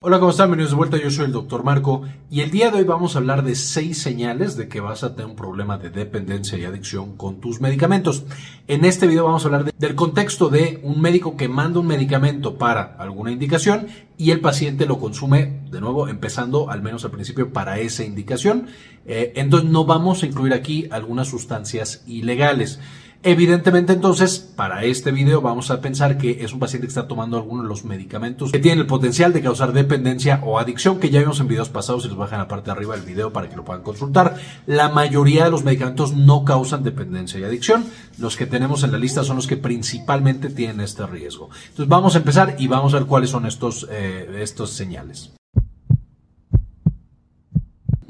Hola, ¿cómo están? Bienvenidos de vuelta, yo soy el doctor Marco y el día de hoy vamos a hablar de seis señales de que vas a tener un problema de dependencia y adicción con tus medicamentos. En este video vamos a hablar del contexto de un médico que manda un medicamento para alguna indicación y el paciente lo consume, de nuevo, empezando al menos al principio para esa indicación. Eh, entonces no vamos a incluir aquí algunas sustancias ilegales. Evidentemente entonces, para este video vamos a pensar que es un paciente que está tomando algunos de los medicamentos que tienen el potencial de causar dependencia o adicción, que ya vimos en videos pasados y les bajan la parte de arriba del video para que lo puedan consultar. La mayoría de los medicamentos no causan dependencia y adicción. Los que tenemos en la lista son los que principalmente tienen este riesgo. Entonces vamos a empezar y vamos a ver cuáles son estos, eh, estos señales.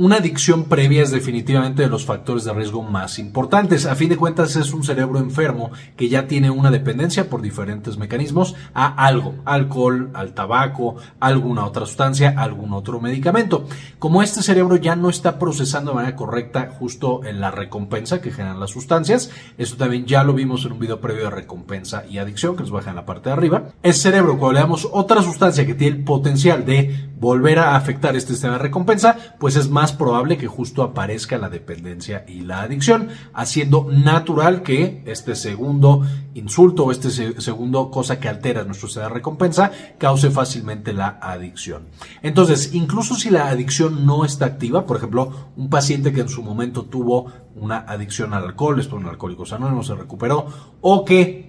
Una adicción previa es definitivamente de los factores de riesgo más importantes. A fin de cuentas es un cerebro enfermo que ya tiene una dependencia por diferentes mecanismos a algo, alcohol, al tabaco, alguna otra sustancia, algún otro medicamento. Como este cerebro ya no está procesando de manera correcta justo en la recompensa que generan las sustancias, esto también ya lo vimos en un video previo de recompensa y adicción que les baja en la parte de arriba. El cerebro, cuando le damos otra sustancia que tiene el potencial de volver a afectar este sistema de recompensa, pues es más probable que justo aparezca la dependencia y la adicción, haciendo natural que este segundo insulto o este segundo cosa que altera nuestro de recompensa cause fácilmente la adicción. Entonces, incluso si la adicción no está activa, por ejemplo, un paciente que en su momento tuvo una adicción al alcohol, esto en Alcohólicos Anónimos se recuperó, o que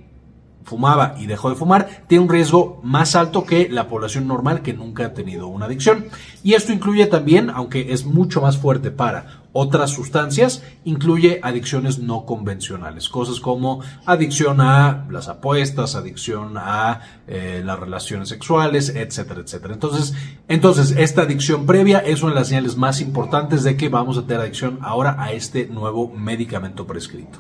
fumaba y dejó de fumar, tiene un riesgo más alto que la población normal que nunca ha tenido una adicción. Y esto incluye también, aunque es mucho más fuerte para otras sustancias, incluye adicciones no convencionales, cosas como adicción a las apuestas, adicción a eh, las relaciones sexuales, etcétera, etcétera. Entonces, entonces, esta adicción previa es una de las señales más importantes de que vamos a tener adicción ahora a este nuevo medicamento prescrito.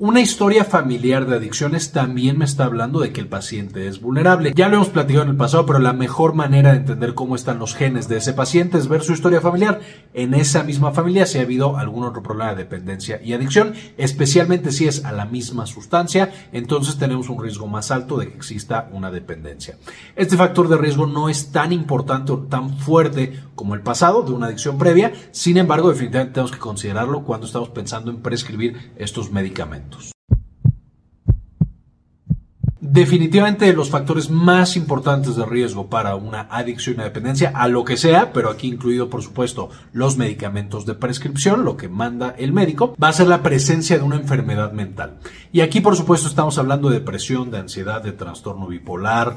Una historia familiar de adicciones también me está hablando de que el paciente es vulnerable. Ya lo hemos platicado en el pasado, pero la mejor manera de entender cómo están los genes de ese paciente es ver su historia familiar. En esa misma familia si ha habido algún otro problema de dependencia y adicción, especialmente si es a la misma sustancia, entonces tenemos un riesgo más alto de que exista una dependencia. Este factor de riesgo no es tan importante o tan fuerte como el pasado de una adicción previa, sin embargo definitivamente tenemos que considerarlo cuando estamos pensando en prescribir estos medicamentos. Definitivamente los factores más importantes de riesgo para una adicción y dependencia a lo que sea, pero aquí incluido por supuesto los medicamentos de prescripción, lo que manda el médico, va a ser la presencia de una enfermedad mental. Y aquí por supuesto estamos hablando de depresión, de ansiedad, de trastorno bipolar,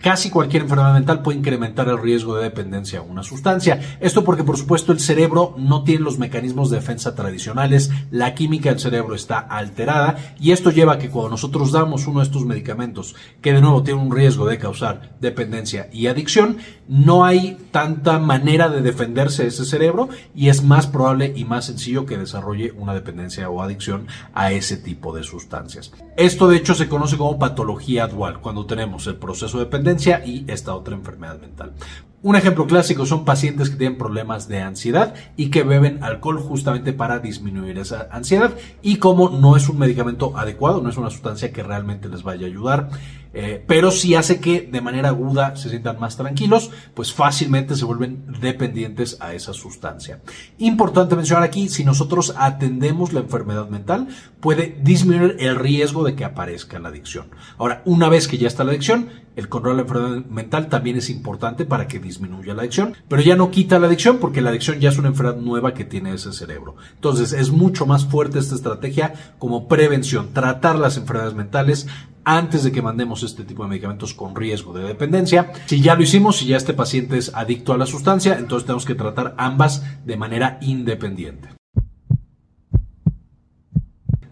casi cualquier enfermedad mental puede incrementar el riesgo de dependencia a una sustancia. Esto porque, por supuesto, el cerebro no tiene los mecanismos de defensa tradicionales, la química del cerebro está alterada y esto lleva a que cuando nosotros damos uno de estos medicamentos, que de nuevo tiene un riesgo de causar dependencia y adicción, no hay tanta manera de defenderse ese cerebro y es más probable y más sencillo que desarrolle una dependencia o adicción a ese tipo de sustancias. Esto de hecho se conoce como patología dual, cuando tenemos el proceso dependencia y esta otra enfermedad mental. Un ejemplo clásico son pacientes que tienen problemas de ansiedad y que beben alcohol justamente para disminuir esa ansiedad y como no es un medicamento adecuado, no es una sustancia que realmente les vaya a ayudar, eh, pero si hace que de manera aguda se sientan más tranquilos, pues fácilmente se vuelven dependientes a esa sustancia. Importante mencionar aquí, si nosotros atendemos la enfermedad mental, puede disminuir el riesgo de que aparezca la adicción. Ahora, una vez que ya está la adicción, el control de la enfermedad mental también es importante para que disminuya la adicción, pero ya no quita la adicción porque la adicción ya es una enfermedad nueva que tiene ese cerebro. Entonces es mucho más fuerte esta estrategia como prevención, tratar las enfermedades mentales antes de que mandemos este tipo de medicamentos con riesgo de dependencia. Si ya lo hicimos, si ya este paciente es adicto a la sustancia, entonces tenemos que tratar ambas de manera independiente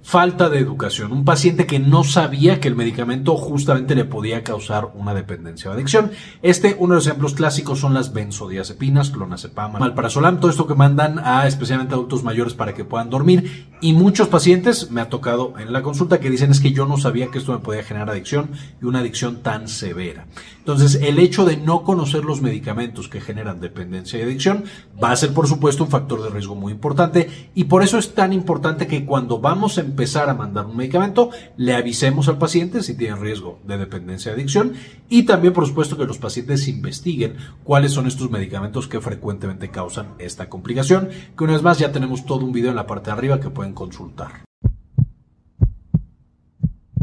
falta de educación. Un paciente que no sabía que el medicamento justamente le podía causar una dependencia o adicción. Este, uno de los ejemplos clásicos son las benzodiazepinas, clonazepam, malparazolam, todo esto que mandan a especialmente adultos mayores para que puedan dormir. Y muchos pacientes me ha tocado en la consulta que dicen es que yo no sabía que esto me podía generar adicción y una adicción tan severa. Entonces, el hecho de no conocer los medicamentos que generan dependencia y adicción va a ser, por supuesto, un factor de riesgo muy importante y por eso es tan importante que cuando vamos a empezar a mandar un medicamento, le avisemos al paciente si tiene riesgo de dependencia y adicción y también, por supuesto, que los pacientes investiguen cuáles son estos medicamentos que frecuentemente causan esta complicación, que una vez más ya tenemos todo un video en la parte de arriba que pueden consultar.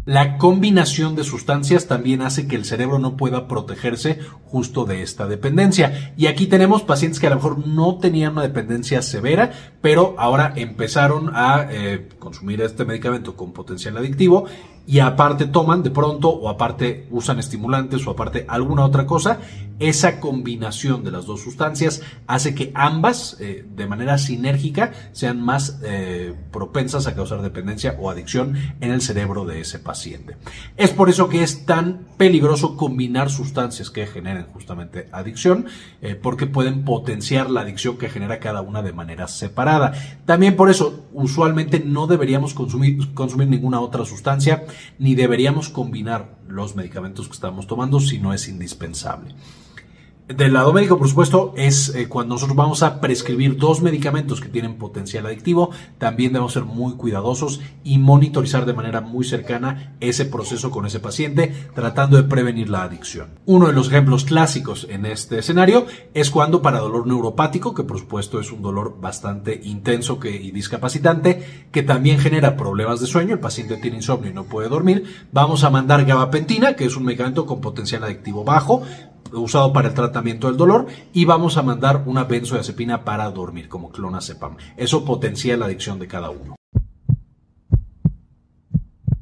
La combinación de sustancias también hace que el cerebro no pueda protegerse justo de esta dependencia. Y aquí tenemos pacientes que a lo mejor no tenían una dependencia severa, pero ahora empezaron a eh, consumir este medicamento con potencial adictivo y aparte toman de pronto o aparte usan estimulantes o aparte alguna otra cosa, esa combinación de las dos sustancias hace que ambas eh, de manera sinérgica sean más eh, propensas a causar dependencia o adicción en el cerebro de ese paciente. Es por eso que es tan peligroso combinar sustancias que generen justamente adicción, eh, porque pueden potenciar la adicción que genera cada una de manera separada. También por eso usualmente no deberíamos consumir, consumir ninguna otra sustancia ni deberíamos combinar los medicamentos que estamos tomando si no es indispensable. Del lado médico, por supuesto, es eh, cuando nosotros vamos a prescribir dos medicamentos que tienen potencial adictivo, también debemos ser muy cuidadosos y monitorizar de manera muy cercana ese proceso con ese paciente, tratando de prevenir la adicción. Uno de los ejemplos clásicos en este escenario es cuando para dolor neuropático, que por supuesto es un dolor bastante intenso que, y discapacitante, que también genera problemas de sueño, el paciente tiene insomnio y no puede dormir, vamos a mandar gabapentina, que es un medicamento con potencial adictivo bajo, usado para el tratamiento del dolor y vamos a mandar una benzodiazepina para dormir como clonazepam. Eso potencia la adicción de cada uno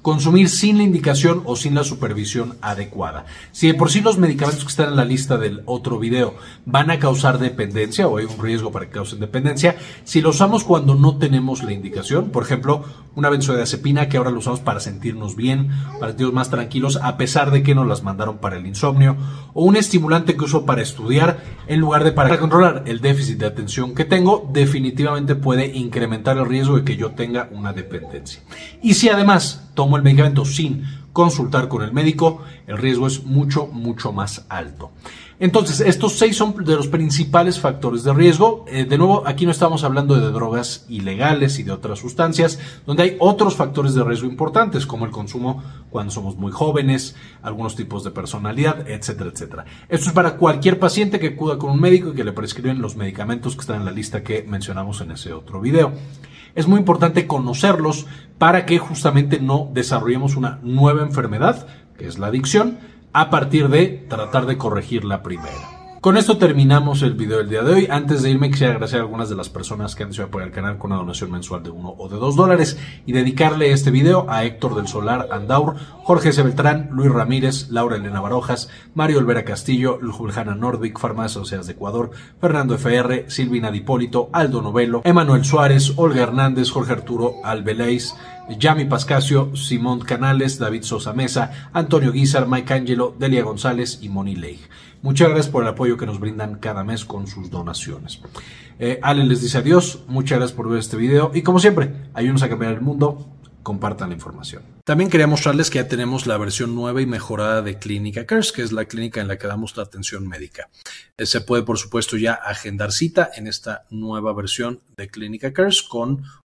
consumir sin la indicación o sin la supervisión adecuada. Si de por sí los medicamentos que están en la lista del otro video van a causar dependencia o hay un riesgo para que causen dependencia, si lo usamos cuando no tenemos la indicación, por ejemplo, una benzodiazepina que ahora lo usamos para sentirnos bien, para sentirnos más tranquilos, a pesar de que nos las mandaron para el insomnio, o un estimulante que uso para estudiar en lugar de para controlar el déficit de atención que tengo, definitivamente puede incrementar el riesgo de que yo tenga una dependencia. Y si además tomo el medicamento sin consultar con el médico, el riesgo es mucho, mucho más alto. Entonces, estos seis son de los principales factores de riesgo. Eh, de nuevo, aquí no estamos hablando de drogas ilegales y de otras sustancias, donde hay otros factores de riesgo importantes, como el consumo cuando somos muy jóvenes, algunos tipos de personalidad, etcétera, etcétera. Esto es para cualquier paciente que acuda con un médico y que le prescriben los medicamentos que están en la lista que mencionamos en ese otro video es muy importante conocerlos para que justamente no desarrollemos una nueva enfermedad, que es la adicción, a partir de tratar de corregir la primera. Con esto terminamos el video del día de hoy. Antes de irme quisiera agradecer a algunas de las personas que han decidido apoyar el canal con una donación mensual de uno o de dos dólares y dedicarle este video a Héctor del Solar Andaur, Jorge S. Beltrán, Luis Ramírez, Laura Elena Barojas, Mario Olvera Castillo, Juliana Nordvik, Farmacias Sociedades de Ecuador, Fernando FR, Silvina Dipólito, Aldo Novelo, Emanuel Suárez, Olga Hernández, Jorge Arturo Albeléis, Yami Pascasio, Simón Canales, David Sosa Mesa, Antonio Guizar, Mike Angelo, Delia González y Moni Leigh. Muchas gracias por el apoyo que nos brindan cada mes con sus donaciones. Eh, Ale les dice adiós, muchas gracias por ver este video y como siempre, ayúdenos a cambiar el mundo, compartan la información. También quería mostrarles que ya tenemos la versión nueva y mejorada de Clínica Cares, que es la clínica en la que damos la atención médica. Eh, se puede, por supuesto, ya agendar cita en esta nueva versión de Clínica Cares con